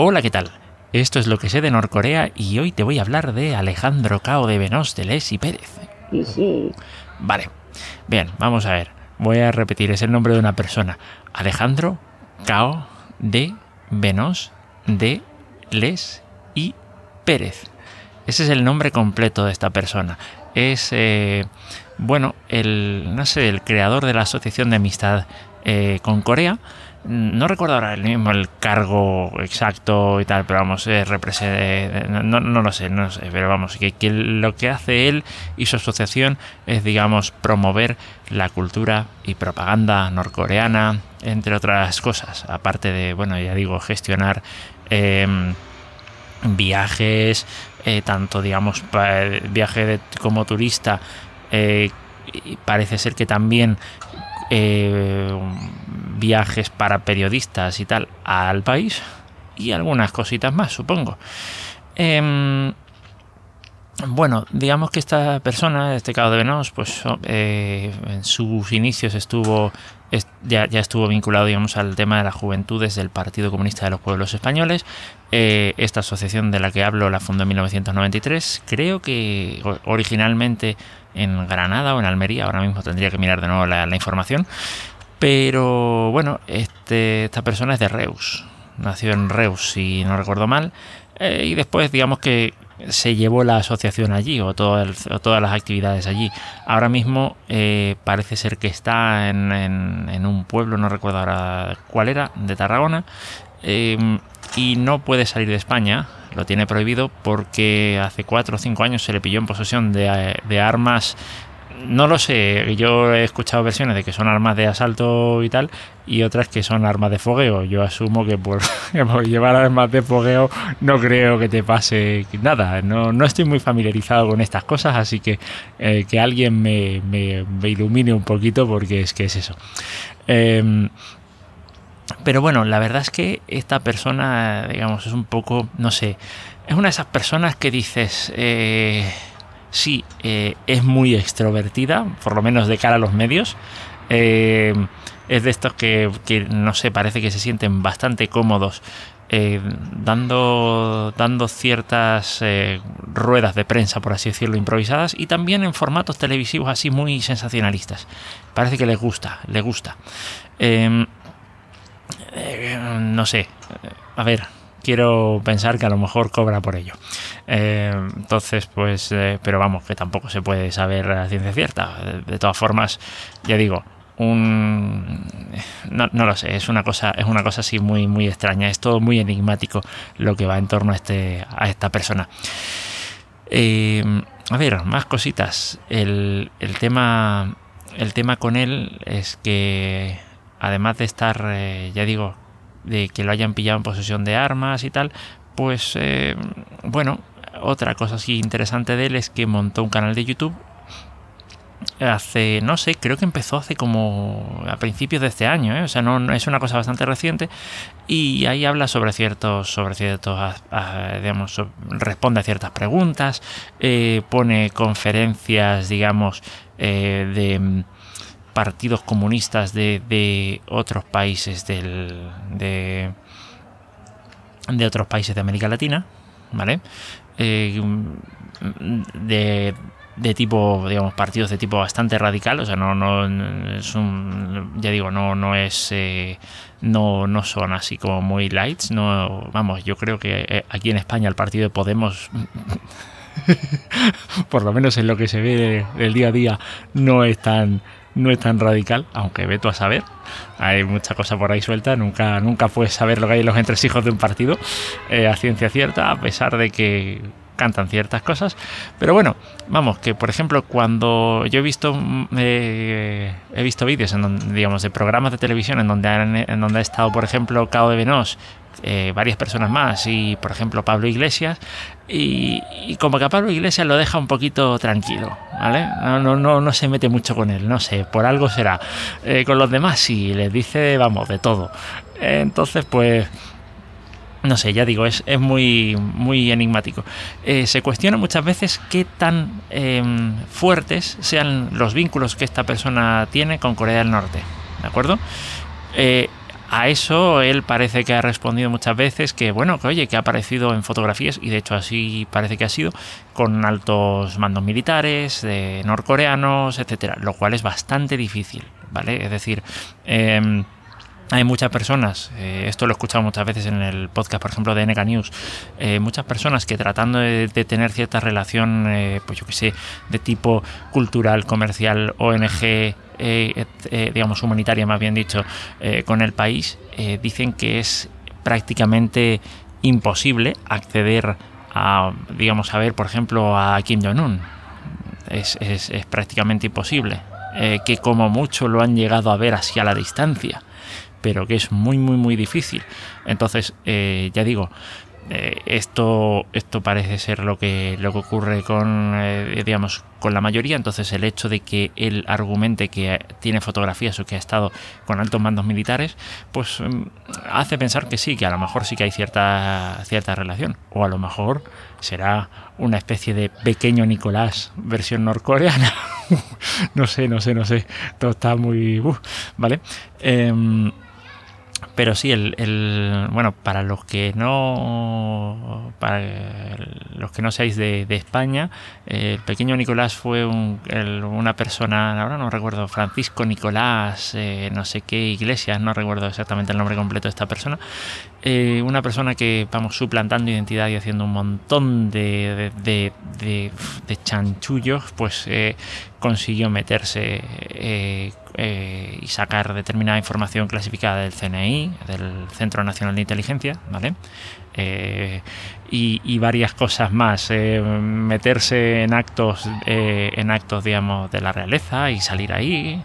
Hola, ¿qué tal? Esto es lo que sé de Norcorea y hoy te voy a hablar de Alejandro Cao de Venós de Les y Pérez. Vale, bien, vamos a ver. Voy a repetir, es el nombre de una persona. Alejandro Cao de Venós de Les y Pérez. Ese es el nombre completo de esta persona. Es, eh, bueno, el, no sé, el creador de la Asociación de Amistad eh, con Corea no recuerdo ahora el mismo el cargo exacto y tal, pero vamos, eh, no, no, lo sé, no sé, pero vamos, que, lo que hace él y su asociación es, digamos, promover la cultura y propaganda norcoreana, entre otras cosas, aparte de, bueno, ya digo, gestionar em, viajes, eh, tanto, digamos, viaje como turista, eh, parece ser que también eh, viajes para periodistas y tal al país y algunas cositas más, supongo. Em, bueno, digamos que esta persona, este caso de Venos, pues eh, en sus inicios estuvo ya, estuvo vinculado, digamos, al tema de las juventudes del Partido Comunista de los Pueblos Españoles. Eh, esta asociación de la que hablo la fundó en 1993. Creo que originalmente en Granada o en Almería, ahora mismo tendría que mirar de nuevo la, información. Pero bueno, este, esta persona es de Reus, nació en Reus, si no recuerdo mal. Eh, y después, digamos que se llevó la asociación allí o, todas las actividades allí. Ahora mismo eh, parece ser que está en, un pueblo, no recuerdo ahora cuál era, de Tarragona, em, y no puede salir de España. Lo tiene prohibido porque hace 4 o 5 años se le pilló en posesión de armas no lo sé, yo he escuchado versiones de que son armas de asalto y tal, y otras que son armas de fogueo. Yo asumo que por, llevar armas de fogueo no creo que te pase nada. No, no estoy muy familiarizado con estas cosas, así que eh, que alguien me, me, ilumine un poquito porque es que es eso. Em, pero bueno, la verdad es que esta persona, digamos, es un poco, no sé, es una de esas personas que dices... Eh, sí eh, es muy extrovertida, por lo menos de cara a los medios. Eh, es de estos que, no sé, parece que se sienten bastante cómodos eh, dando, dando ciertas ruedas de prensa, por así decirlo, improvisadas y también en formatos televisivos así muy sensacionalistas. Parece que les gusta, les gusta. No sé, a ver, quiero pensar que a lo mejor cobra por ello. Eh, entonces, pues, eh, pero vamos, que tampoco se puede saber a ciencia cierta. De, todas formas, ya digo, un no, lo sé, es una cosa, es una cosa así muy, muy extraña, es todo muy enigmático lo que va en torno a este, a esta persona. Eh, a ver, más cositas. El, tema. El tema con él es que además de estar, ya digo, de que lo hayan pillado en posesión de armas y tal, pues eh, bueno, otra cosa así interesante de él es que montó un canal de YouTube hace, no sé, creo que empezó hace como a principios de este año, ¿eh? o sea, no, es una cosa bastante reciente y ahí habla sobre ciertos, sobre ciertos, digamos, responde a ciertas preguntas, eh, pone conferencias, digamos, de partidos comunistas de, otros países del, de, de otros países de América Latina, ¿vale? Eh, de, de tipo, digamos, partidos de tipo bastante radical, o sea, no, no es ya digo, no, no es, eh, no, no son así como muy lights, no, vamos, yo creo que eh, aquí en España el partido de Podemos, por lo menos en lo que se ve del día a día, no es tan, no es tan radical, aunque veto a saber. Hay mucha cosa por ahí suelta, nunca, nunca puedes saber lo que hay en los entresijos de un partido eh, a ciencia cierta, a pesar de que cantan ciertas cosas. Pero bueno, vamos, que por ejemplo, cuando yo he visto mm, eh, he visto vídeos en donde, digamos, de programas de televisión en donde, en donde ha estado, por ejemplo, Cao de Venós eh, varias personas más y por ejemplo Pablo Iglesias y, como que a Pablo Iglesias lo deja un poquito tranquilo, ¿vale? No, no, no, no se mete mucho con él, no sé, por algo será. Eh, con los demás sí, les dice, vamos, de todo. entonces, pues no sé, ya digo, es, es muy, muy enigmático. Eh, se cuestiona muchas veces qué tan em, fuertes sean los vínculos que esta persona tiene con Corea del Norte, ¿de acuerdo? a eso él parece que ha respondido muchas veces que, bueno, que oye, que ha aparecido en fotografías, y de hecho así parece que ha sido, con altos mandos militares, de norcoreanos, etcétera, lo cual es bastante difícil, ¿vale? Es decir, em, hay muchas personas, eh, esto lo he escuchado muchas veces en el podcast, por ejemplo, de NK News, eh, muchas personas que tratando de, tener cierta relación, eh, pues yo que sé, de tipo cultural, comercial, ONG, digamos humanitaria más bien dicho, con el país, dicen que es prácticamente imposible acceder a, digamos, a ver, por ejemplo, a Kim Jong-un. Es, es, prácticamente imposible. que como mucho lo han llegado a ver así a la distancia pero que es muy, muy, muy difícil. Entonces, eh, ya digo, eh, esto, esto parece ser lo que, lo que ocurre con, eh, digamos, con la mayoría. Entonces, el hecho de que él argumente que tiene fotografías o que ha estado con altos mandos militares, pues mm, hace pensar que sí, que a lo mejor sí que hay cierta, cierta relación. O a lo mejor será una especie de pequeño Nicolás versión norcoreana. no sé, no sé, no sé. Todo está muy. ¿Vale? Em, pero sí, el, bueno, para los que no para los que no seáis de, España, el pequeño Nicolás fue una persona, ahora no recuerdo, Francisco Nicolás, eh, no sé qué iglesias, no recuerdo exactamente el nombre completo de esta persona, eh, una persona que vamos suplantando identidad y haciendo un montón de, de, chanchullos, pues eh, consiguió meterse eh, y sacar determinada información clasificada del CNI, del Centro Nacional de Inteligencia, ¿vale? Y, varias cosas más. Meterse en actos, en actos, digamos, de la realeza y salir ahí.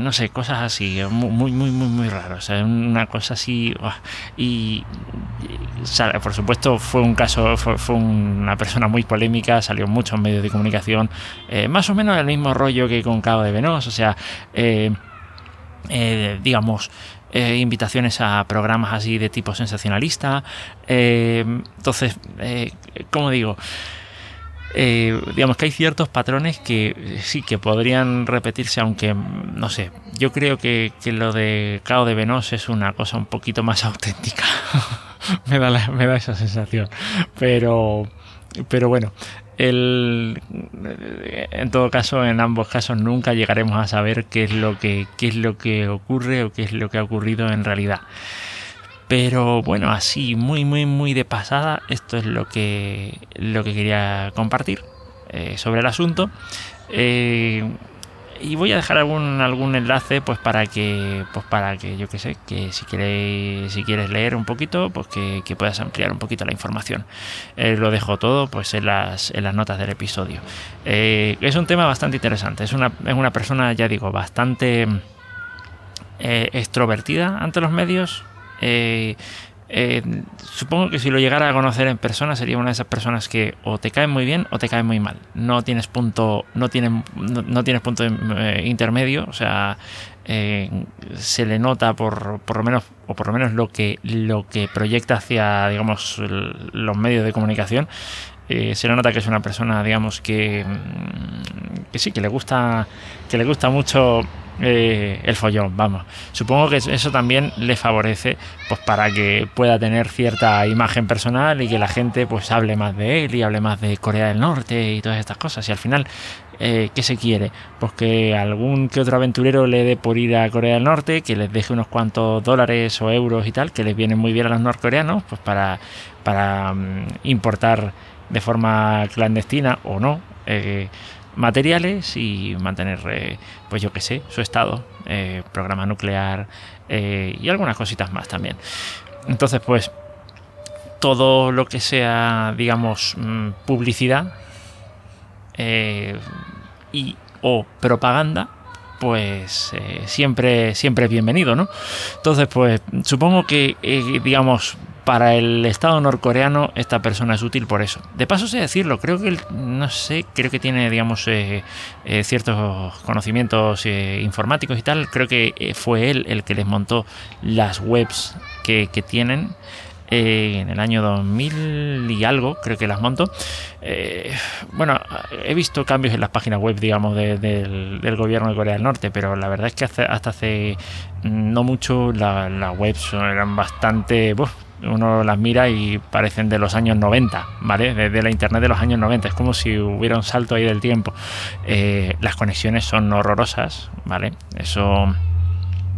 no sé, cosas así, muy, muy, muy, muy raros. Una cosa así. Y, por supuesto, fue un caso, fue, una persona muy polémica, salió en muchos medios de comunicación. más o menos el mismo rollo que con Cabo de Venos, o sea. digamos, eh, invitaciones a programas así de tipo sensacionalista. Eh, entonces, eh, como digo, digamos que hay ciertos patrones que sí que podrían repetirse, aunque no sé, yo creo que, lo de Cao de Venos es una cosa un poquito más auténtica. me, da me da esa sensación. Pero, pero bueno, el, en todo caso, en ambos casos nunca llegaremos a saber qué es lo que, qué es lo que ocurre o qué es lo que ha ocurrido en realidad. Pero bueno, así muy muy muy de pasada, esto es lo que lo que quería compartir eh, sobre el asunto. Eh, y voy a dejar algún algún enlace pues para que pues para que yo que sé que si quieres si quieres leer un poquito pues que, puedas ampliar un poquito la información. Eh, lo dejo todo pues en las, en las notas del episodio. Es un tema bastante interesante. Es una, es una persona ya digo bastante extrovertida ante los medios eh, supongo que si lo llegara a conocer en persona sería una de esas personas que o te caen muy bien o te caen muy mal. No tienes punto, no tienes, no, tienes punto eh, intermedio, o sea, eh, se le nota por, por lo menos, o por lo menos lo que, lo que proyecta hacia, digamos, los medios de comunicación. se le nota que es una persona, digamos, que, mm, que sí, que le gusta, que le gusta mucho eh, el follón, vamos. Supongo que eso también le favorece pues para que pueda tener cierta imagen personal y que la gente pues hable más de él y hable más de Corea del Norte y todas estas cosas. Y al final, eh, ¿qué se quiere? Pues que algún que otro aventurero le dé por ir a Corea del Norte, que les deje unos cuantos dólares o euros y tal, que les vienen muy bien a los norcoreanos, pues para, para mm, importar de forma clandestina o no. Eh, materiales y mantener, eh, pues yo que sé, su estado, eh, programa nuclear eh, y algunas cositas más también. Entonces, pues todo lo que sea, digamos, mm, publicidad y o propaganda, pues siempre, siempre es bienvenido, ¿no? Entonces, pues supongo que, digamos, para el Estado norcoreano esta persona es útil por eso. De paso sé decirlo, creo que, no sé, creo que tiene, digamos, eh, eh, ciertos conocimientos eh, informáticos y tal. Creo que fue él el que les montó las webs que, tienen. Eh, en el año 2000 y algo, creo que las monto. Eh, bueno, he visto cambios en las páginas web, digamos, del, gobierno de Corea del Norte, pero la verdad es que hasta hace no mucho las webs eran bastante uno las mira y parecen de los años 90, ¿vale? De, la internet de los años 90, es como si hubiera un salto ahí del tiempo. Eh, las conexiones son horrorosas, ¿vale? Eso...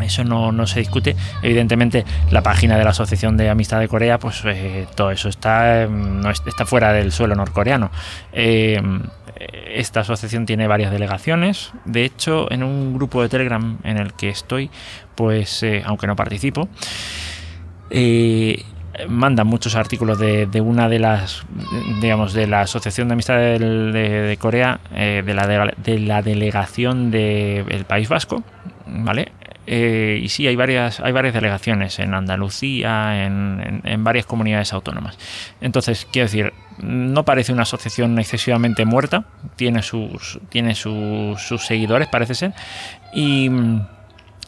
Eso no, se discute. Evidentemente, la página de la Asociación de Amistad de Corea, pues eh, todo eso está, no está fuera del suelo norcoreano. Eh, esta asociación tiene varias delegaciones. De hecho, en un grupo de Telegram en el que estoy, pues, aunque no participo, eh, mandan muchos artículos de, una de las, digamos, de la Asociación de Amistad de, Corea, eh, de, la de, la delegación del País Vasco, ¿vale? Eh, y sí, hay varias, hay varias delegaciones en Andalucía, en, varias comunidades autónomas. Entonces, quiero decir, no parece una asociación excesivamente muerta, tiene sus, tiene sus, seguidores, parece ser, y,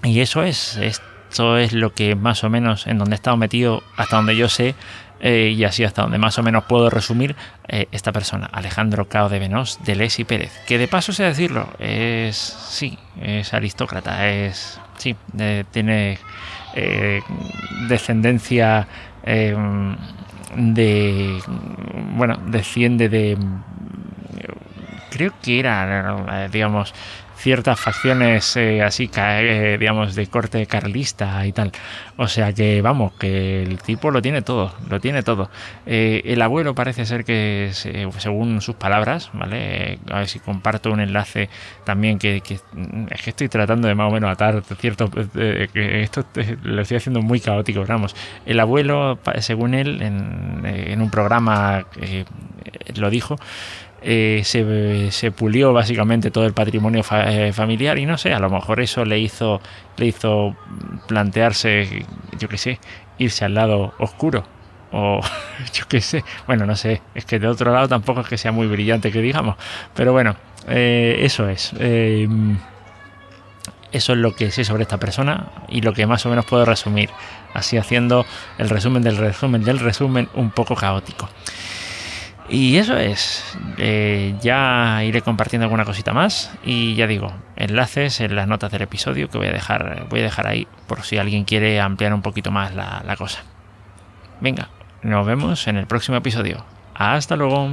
y eso es, es esto es lo que más o menos en donde he estado metido, hasta donde yo sé, eh, y así hasta donde más o menos puedo resumir eh, esta persona, Alejandro Cao de Venós de Lesi Pérez, que de paso sé decirlo, es sí, es aristócrata, es sí, tiene eh, descendencia de bueno, desciende de creo que era digamos ciertas facciones eh, así, eh, digamos, de corte carlista y tal. O sea que, vamos, que el tipo lo tiene todo, lo tiene todo. Eh, el abuelo parece ser que, según sus palabras, ¿vale? A ver si comparto un enlace también que, es que estoy tratando de más o menos atar cierto... que esto lo estoy haciendo muy caótico, vamos. El abuelo, según él, en, en un programa lo dijo, eh, se, pulió básicamente todo el patrimonio eh, familiar y no sé, a lo mejor eso le hizo, le hizo plantearse, yo qué sé, irse al lado oscuro. O yo qué sé, bueno, no sé, es que de otro lado tampoco es que sea muy brillante que digamos, pero bueno, eh, eso es. Em, eso es lo que sé sobre esta persona y lo que más o menos puedo resumir, así haciendo el resumen del resumen del resumen un poco caótico. Y eso es, eh, ya iré compartiendo alguna cosita más y ya digo, enlaces en las notas del episodio que voy a dejar, voy a dejar ahí por si alguien quiere ampliar un poquito más la cosa. Venga, nos vemos en el próximo episodio. Hasta luego.